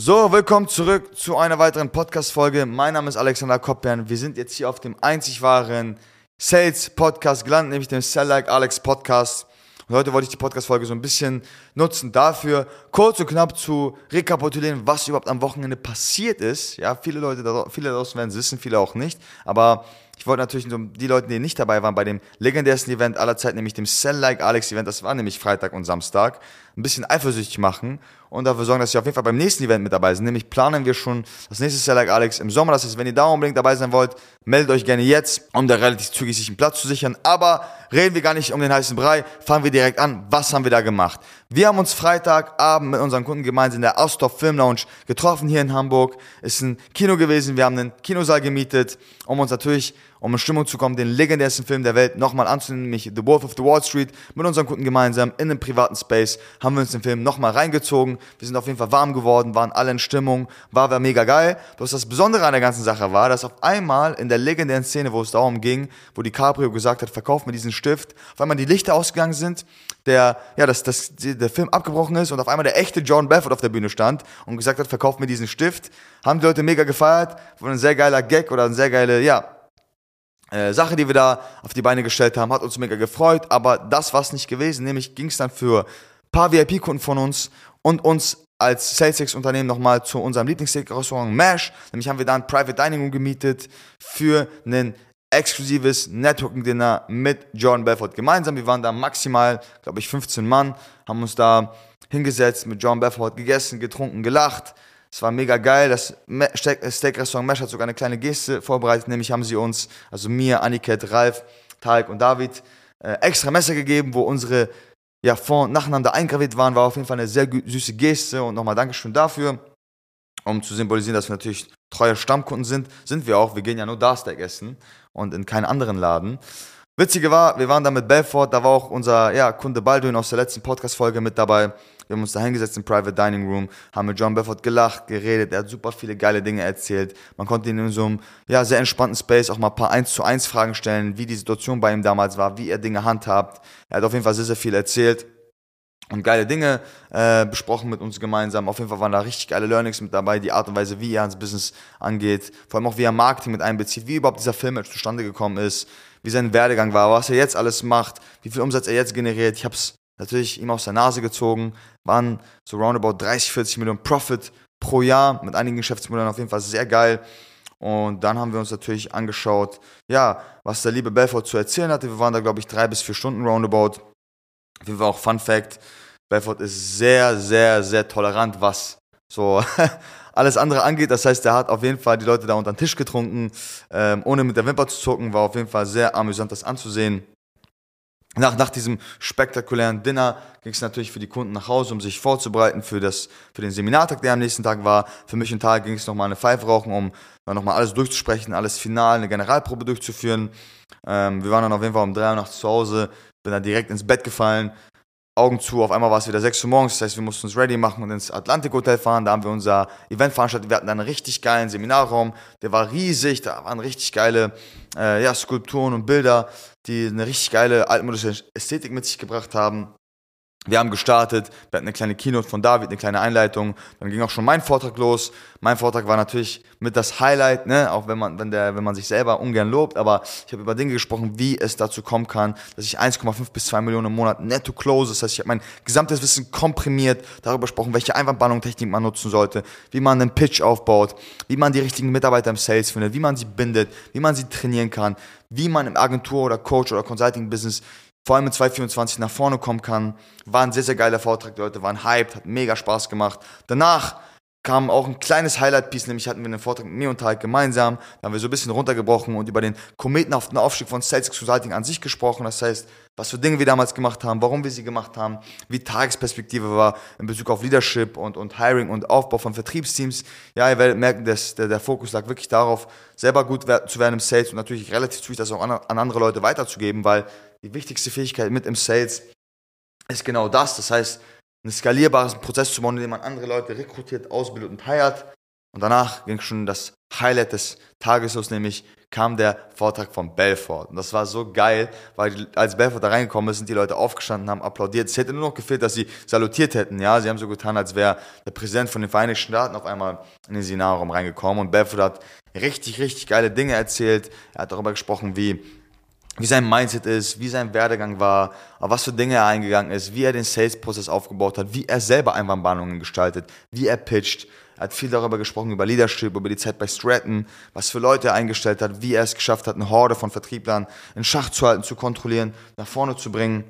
So, willkommen zurück zu einer weiteren Podcast-Folge. Mein Name ist Alexander Koppian. Wir sind jetzt hier auf dem einzig wahren Sales-Podcast gelandet, nämlich dem Sell Like Alex Podcast. Und heute wollte ich die Podcast-Folge so ein bisschen nutzen dafür, kurz und knapp zu rekapitulieren, was überhaupt am Wochenende passiert ist. Ja, viele Leute, viele daraus werden es wissen, viele auch nicht. Aber ich wollte natürlich die Leute, die nicht dabei waren, bei dem legendärsten Event aller Zeit, nämlich dem Sell Like Alex Event, das war nämlich Freitag und Samstag, ein bisschen eifersüchtig machen und dafür sorgen, dass sie auf jeden Fall beim nächsten Event mit dabei sind. Nämlich planen wir schon das nächste Sell Like Alex im Sommer. Das heißt, wenn ihr da unbedingt dabei sein wollt, meldet euch gerne jetzt, um da relativ zügig sich einen Platz zu sichern. Aber reden wir gar nicht um den heißen Brei, fangen wir direkt an. Was haben wir da gemacht? Wir haben uns Freitagabend mit unseren Kunden gemeinsam in der Ausdorf Film Lounge getroffen hier in Hamburg. Ist ein Kino gewesen. Wir haben einen Kinosaal gemietet, um uns natürlich um in Stimmung zu kommen, den legendärsten Film der Welt nochmal anzunehmen, nämlich The Wolf of the Wall Street, mit unseren Kunden gemeinsam in einem privaten Space, haben wir uns den Film nochmal reingezogen. Wir sind auf jeden Fall warm geworden, waren alle in Stimmung, war, war mega geil. Bloß das Besondere an der ganzen Sache war, dass auf einmal in der legendären Szene, wo es darum ging, wo DiCaprio gesagt hat, verkauf mir diesen Stift, auf einmal die Lichter ausgegangen sind, der, ja, dass, dass der Film abgebrochen ist und auf einmal der echte John Belfort auf der Bühne stand und gesagt hat, verkauf mir diesen Stift. Haben die Leute mega gefeiert, war ein sehr geiler Gag oder ein sehr geile, ja, äh, Sache, die wir da auf die Beine gestellt haben, hat uns mega gefreut, aber das war es nicht gewesen. Nämlich ging es dann für ein paar VIP-Kunden von uns und uns als SalesX-Unternehmen nochmal zu unserem Lieblingsrestaurant MASH. Nämlich haben wir da ein Private Dining Room gemietet für ein exklusives Networking-Dinner mit Jordan Belfort gemeinsam. Wir waren da maximal, glaube ich, 15 Mann, haben uns da hingesetzt, mit John Belfort gegessen, getrunken, gelacht. Es war mega geil. Das Steak-Restaurant Mesh hat sogar eine kleine Geste vorbereitet, nämlich haben sie uns, also mir, Aniket, Ralf, Tarek und David, äh, extra Messer gegeben, wo unsere ja, vor nacheinander eingraviert waren. War auf jeden Fall eine sehr süße Geste und nochmal Dankeschön dafür, um zu symbolisieren, dass wir natürlich treue Stammkunden sind. Sind wir auch. Wir gehen ja nur da Steak essen und in keinen anderen Laden. Witzige war, wir waren da mit Belfort, da war auch unser ja, Kunde Baldwin aus der letzten Podcast-Folge mit dabei. Wir haben uns da hingesetzt im Private Dining Room, haben mit John Belfort gelacht, geredet, er hat super viele geile Dinge erzählt. Man konnte ihn in so einem ja, sehr entspannten Space auch mal ein paar 1 zu 1 Fragen stellen, wie die Situation bei ihm damals war, wie er Dinge handhabt. Er hat auf jeden Fall sehr, sehr viel erzählt und geile Dinge äh, besprochen mit uns gemeinsam. Auf jeden Fall waren da richtig geile Learnings mit dabei, die Art und Weise, wie er ans Business angeht, vor allem auch wie er Marketing mit einbezieht, wie überhaupt dieser Film zustande gekommen ist, wie sein Werdegang war, was er jetzt alles macht, wie viel Umsatz er jetzt generiert. Ich habe es natürlich ihm aus der Nase gezogen, waren so roundabout 30, 40 Millionen Profit pro Jahr mit einigen Geschäftsmodellen auf jeden Fall sehr geil. Und dann haben wir uns natürlich angeschaut, ja, was der liebe Belfort zu erzählen hatte. Wir waren da, glaube ich, drei bis vier Stunden roundabout. Auf jeden Fall auch Fun Fact, Belfort ist sehr, sehr, sehr tolerant, was so alles andere angeht. Das heißt, er hat auf jeden Fall die Leute da unter den Tisch getrunken, ähm, ohne mit der Wimper zu zucken. War auf jeden Fall sehr amüsant, das anzusehen. Nach, nach diesem spektakulären Dinner ging es natürlich für die Kunden nach Hause, um sich vorzubereiten für, das, für den Seminartag, der am nächsten Tag war. Für mich und Tag ging es nochmal eine Pfeife rauchen, um nochmal alles durchzusprechen, alles final, eine Generalprobe durchzuführen. Ähm, wir waren dann auf jeden Fall um drei Uhr nachts zu Hause, bin dann direkt ins Bett gefallen, Augen zu, auf einmal war es wieder 6 Uhr morgens, das heißt, wir mussten uns ready machen und ins Atlantik Hotel fahren, da haben wir unser Event veranstaltet, wir hatten einen richtig geilen Seminarraum, der war riesig, da waren richtig geile äh, ja, Skulpturen und Bilder, die eine richtig geile altmodische Ästhetik mit sich gebracht haben. Wir haben gestartet, wir hatten eine kleine Keynote von David, eine kleine Einleitung, dann ging auch schon mein Vortrag los. Mein Vortrag war natürlich mit das Highlight, ne, auch wenn man, wenn der, wenn man sich selber ungern lobt, aber ich habe über Dinge gesprochen, wie es dazu kommen kann, dass ich 1,5 bis 2 Millionen im Monat netto close. Das heißt, ich habe mein gesamtes Wissen komprimiert, darüber gesprochen, welche Einwandbannung-Technik man nutzen sollte, wie man einen Pitch aufbaut, wie man die richtigen Mitarbeiter im Sales findet, wie man sie bindet, wie man sie trainieren kann, wie man im Agentur- oder Coach- oder Consulting-Business vor allem in 2024 nach vorne kommen kann. War ein sehr, sehr geiler Vortrag, die Leute waren hyped, hat mega Spaß gemacht. Danach kam auch ein kleines Highlight-Piece, nämlich hatten wir einen Vortrag mit mir und Tarek gemeinsam. Da haben wir so ein bisschen runtergebrochen und über den kometenhaften Aufstieg von Sales Consulting an sich gesprochen. Das heißt, was für Dinge wir damals gemacht haben, warum wir sie gemacht haben, wie Tagesperspektive war in Bezug auf Leadership und, und Hiring und Aufbau von Vertriebsteams. Ja, ihr werdet merken, dass der, der Fokus lag wirklich darauf, selber gut zu werden im Sales und natürlich relativ zügig das auch an, an andere Leute weiterzugeben, weil die wichtigste Fähigkeit mit im Sales ist genau das. Das heißt, ein skalierbares Prozess zu bauen, indem man andere Leute rekrutiert, ausbildet und heiert. Und danach ging schon das Highlight des Tages los, nämlich kam der Vortrag von Belfort. Und das war so geil, weil als Belfort da reingekommen ist, sind die Leute aufgestanden, haben applaudiert. Es hätte nur noch gefehlt, dass sie salutiert hätten. Ja, sie haben so getan, als wäre der Präsident von den Vereinigten Staaten auf einmal in den Seminarraum reingekommen. Und Belfort hat richtig, richtig geile Dinge erzählt. Er hat darüber gesprochen, wie wie sein Mindset ist, wie sein Werdegang war, auf was für Dinge er eingegangen ist, wie er den Sales-Prozess aufgebaut hat, wie er selber Einwandbahnungen gestaltet, wie er pitcht, er hat viel darüber gesprochen, über Leadership, über die Zeit bei Stratton, was für Leute er eingestellt hat, wie er es geschafft hat, eine Horde von Vertrieblern in Schach zu halten, zu kontrollieren, nach vorne zu bringen.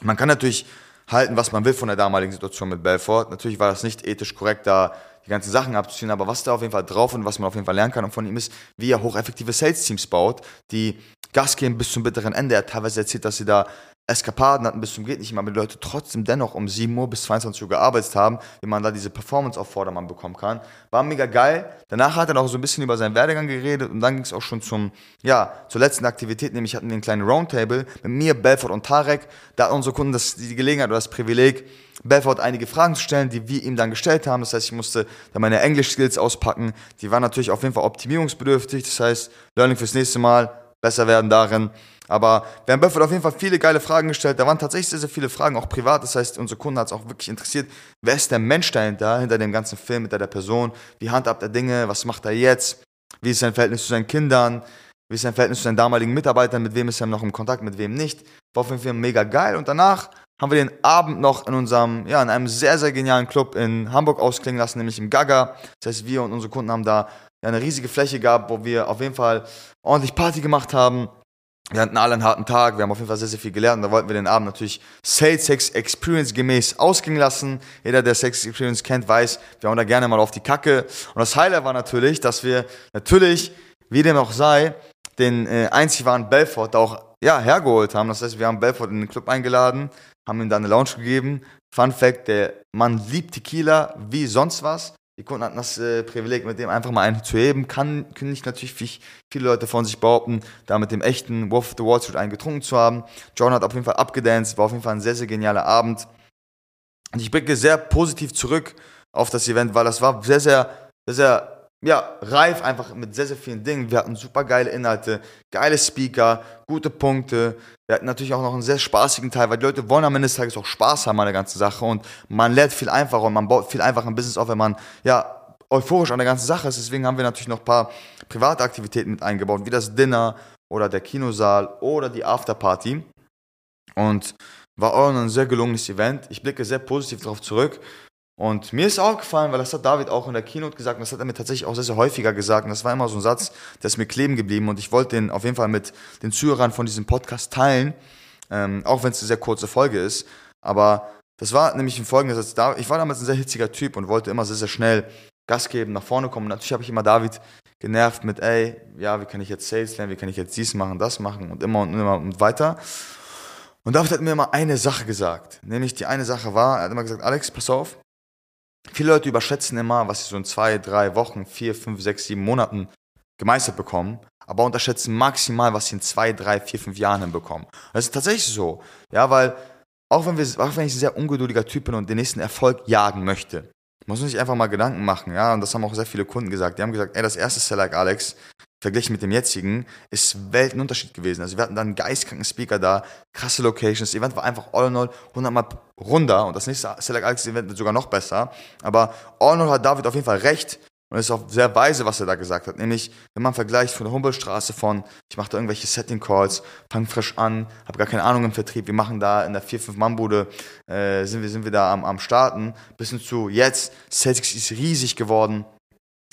Man kann natürlich halten, was man will von der damaligen Situation mit Belfort. Natürlich war das nicht ethisch korrekt, da die ganzen Sachen abzuziehen, aber was da auf jeden Fall drauf und was man auf jeden Fall lernen kann und von ihm ist, wie er hocheffektive Sales-Teams baut, die Gas geben bis zum bitteren Ende. Er hat teilweise erzählt, dass sie da Eskapaden hatten bis zum geht nicht mehr, aber die Leute trotzdem dennoch um 7 Uhr bis 22 Uhr gearbeitet haben, wie man da diese Performance auf Vordermann bekommen kann. War mega geil. Danach hat er noch so ein bisschen über seinen Werdegang geredet und dann ging es auch schon zum, ja, zur letzten Aktivität, nämlich hatten wir einen kleinen Roundtable mit mir, Belfort und Tarek. Da hatten unsere Kunden das, die Gelegenheit oder das Privileg, Belfort einige Fragen zu stellen, die wir ihm dann gestellt haben. Das heißt, ich musste da meine Englisch-Skills auspacken. Die waren natürlich auf jeden Fall optimierungsbedürftig. Das heißt, Learning fürs nächste Mal, besser werden darin. Aber wir haben Buffett auf jeden Fall viele geile Fragen gestellt. Da waren tatsächlich sehr, sehr viele Fragen, auch privat. Das heißt, unsere Kunden hat es auch wirklich interessiert, wer ist der Mensch dahinter, hinter dem ganzen Film, hinter der Person? Wie handhabt er Dinge? Was macht er jetzt? Wie ist sein Verhältnis zu seinen Kindern? Wie ist sein Verhältnis zu seinen damaligen Mitarbeitern? Mit wem ist er noch im Kontakt, mit wem nicht? War auf jeden Fall mega geil. Und danach haben wir den Abend noch in unserem, ja, in einem sehr, sehr genialen Club in Hamburg ausklingen lassen, nämlich im Gaga. Das heißt, wir und unsere Kunden haben da eine riesige Fläche gehabt, wo wir auf jeden Fall ordentlich Party gemacht haben wir hatten alle einen harten Tag, wir haben auf jeden Fall sehr, sehr viel gelernt und da wollten wir den Abend natürlich Sales Sex Experience gemäß ausgehen lassen. Jeder, der Sex Experience kennt, weiß, wir hauen da gerne mal auf die Kacke. Und das Highlight war natürlich, dass wir natürlich, wie dem auch sei, den äh, einzig wahren Belfort da auch ja, hergeholt haben. Das heißt, wir haben Belfort in den Club eingeladen, haben ihm dann eine Lounge gegeben. Fun Fact, der Mann liebt Tequila wie sonst was. Die Kunden hatten das äh, Privileg, mit dem einfach mal einen zu heben. Kann, können nicht natürlich viele Leute von sich behaupten, da mit dem echten Wolf of the Wall Street einen getrunken zu haben. John hat auf jeden Fall abgedanced, war auf jeden Fall ein sehr, sehr genialer Abend. Und ich blicke sehr positiv zurück auf das Event, weil das war sehr, sehr, sehr, sehr ja, reif einfach mit sehr, sehr vielen Dingen. Wir hatten super geile Inhalte, geile Speaker, gute Punkte. Wir hatten natürlich auch noch einen sehr spaßigen Teil, weil die Leute wollen am Ende des Tages auch Spaß haben an der ganzen Sache und man lernt viel einfacher und man baut viel einfacher ein Business auf, wenn man, ja, euphorisch an der ganzen Sache ist. Deswegen haben wir natürlich noch ein paar private Aktivitäten mit eingebaut, wie das Dinner oder der Kinosaal oder die Afterparty. Und war auch ein sehr gelungenes Event. Ich blicke sehr positiv darauf zurück. Und mir ist auch gefallen, weil das hat David auch in der Keynote gesagt und das hat er mir tatsächlich auch sehr, sehr häufiger gesagt. Und das war immer so ein Satz, der ist mir kleben geblieben und ich wollte den auf jeden Fall mit den Zuhörern von diesem Podcast teilen, ähm, auch wenn es eine sehr kurze Folge ist. Aber das war nämlich ein folgendes Satz. Ich war damals ein sehr hitziger Typ und wollte immer sehr, sehr schnell Gas geben, nach vorne kommen. Natürlich habe ich immer David genervt mit, ey, ja, wie kann ich jetzt Sales lernen, wie kann ich jetzt dies machen, das machen und immer und immer und weiter. Und David hat mir immer eine Sache gesagt. Nämlich die eine Sache war, er hat immer gesagt, Alex, pass auf, Viele Leute überschätzen immer, was sie so in zwei, drei Wochen, vier, fünf, sechs, sieben Monaten gemeistert bekommen, aber unterschätzen maximal, was sie in zwei, drei, vier, fünf Jahren hinbekommen. Das ist tatsächlich so, ja, weil auch wenn, wir, auch wenn ich ein sehr ungeduldiger Typ bin und den nächsten Erfolg jagen möchte, muss man sich einfach mal Gedanken machen, ja, und das haben auch sehr viele Kunden gesagt. Die haben gesagt, ey, das erste Seller Alex, verglichen mit dem jetzigen, ist Weltenunterschied gewesen. Also wir hatten dann einen geistkranken Speaker da, krasse Locations, das Event war einfach all in all 100 Mal runder und das nächste Select Alex Event wird sogar noch besser. Aber all in all hat David auf jeden Fall recht und ist auch sehr weise, was er da gesagt hat. Nämlich, wenn man vergleicht von der Humboldtstraße von, ich mache da irgendwelche Setting Calls, fange frisch an, habe gar keine Ahnung im Vertrieb, wir machen da in der 4-5-Mann-Bude, äh, sind, wir, sind wir da am, am Starten, bis hin zu jetzt, Celtics ist riesig geworden,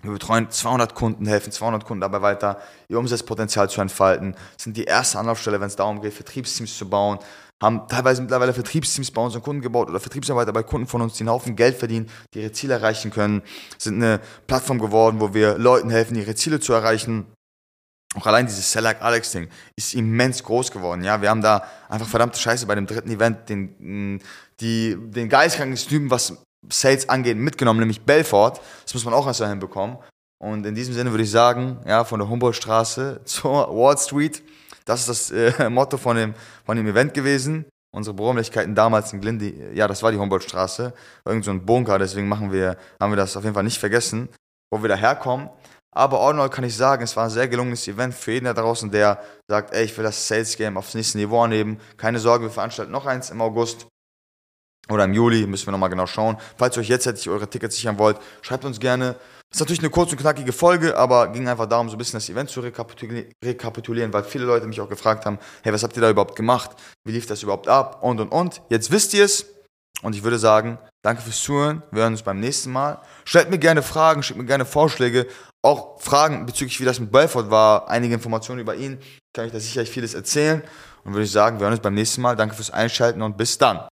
wir betreuen 200 Kunden, helfen 200 Kunden dabei weiter, ihr Umsatzpotenzial zu entfalten, sind die erste Anlaufstelle, wenn es darum geht, Vertriebsteams zu bauen, haben teilweise mittlerweile Vertriebsteams bei unseren Kunden gebaut oder Vertriebsarbeiter bei Kunden von uns, die einen Haufen Geld verdienen, die ihre Ziele erreichen können, sind eine Plattform geworden, wo wir Leuten helfen, ihre Ziele zu erreichen. Auch allein dieses Select Alex Ding ist immens groß geworden. Ja, wir haben da einfach verdammte Scheiße bei dem dritten Event den, die, den geistkranken Typen, was Sales angeht, mitgenommen, nämlich Belfort. Das muss man auch erst dahin bekommen. Und in diesem Sinne würde ich sagen, ja, von der Humboldtstraße zur Wall Street, das ist das äh, Motto von dem, von dem Event gewesen. Unsere Büroräumlichkeiten damals in Glinde, ja, das war die Humboldtstraße, irgend so ein Bunker, deswegen machen wir, haben wir das auf jeden Fall nicht vergessen. wo wir da herkommen. Aber all in all kann ich sagen, es war ein sehr gelungenes Event für jeden da draußen, der sagt, ey, ich will das Sales Game aufs nächste Niveau anheben. Keine Sorge, wir veranstalten noch eins im August oder im Juli, müssen wir nochmal genau schauen. Falls ihr euch jetzt hätte eure Tickets sichern wollt, schreibt uns gerne. Ist natürlich eine kurze und knackige Folge, aber ging einfach darum, so ein bisschen das Event zu rekapitulieren, weil viele Leute mich auch gefragt haben, hey, was habt ihr da überhaupt gemacht? Wie lief das überhaupt ab? Und, und, und. Jetzt wisst ihr es. Und ich würde sagen, danke fürs Zuhören. Wir hören uns beim nächsten Mal. Stellt mir gerne Fragen, schickt mir gerne Vorschläge. Auch Fragen bezüglich, wie das mit Belfort war. Einige Informationen über ihn. Kann ich da sicherlich vieles erzählen. Und würde ich sagen, wir hören uns beim nächsten Mal. Danke fürs Einschalten und bis dann.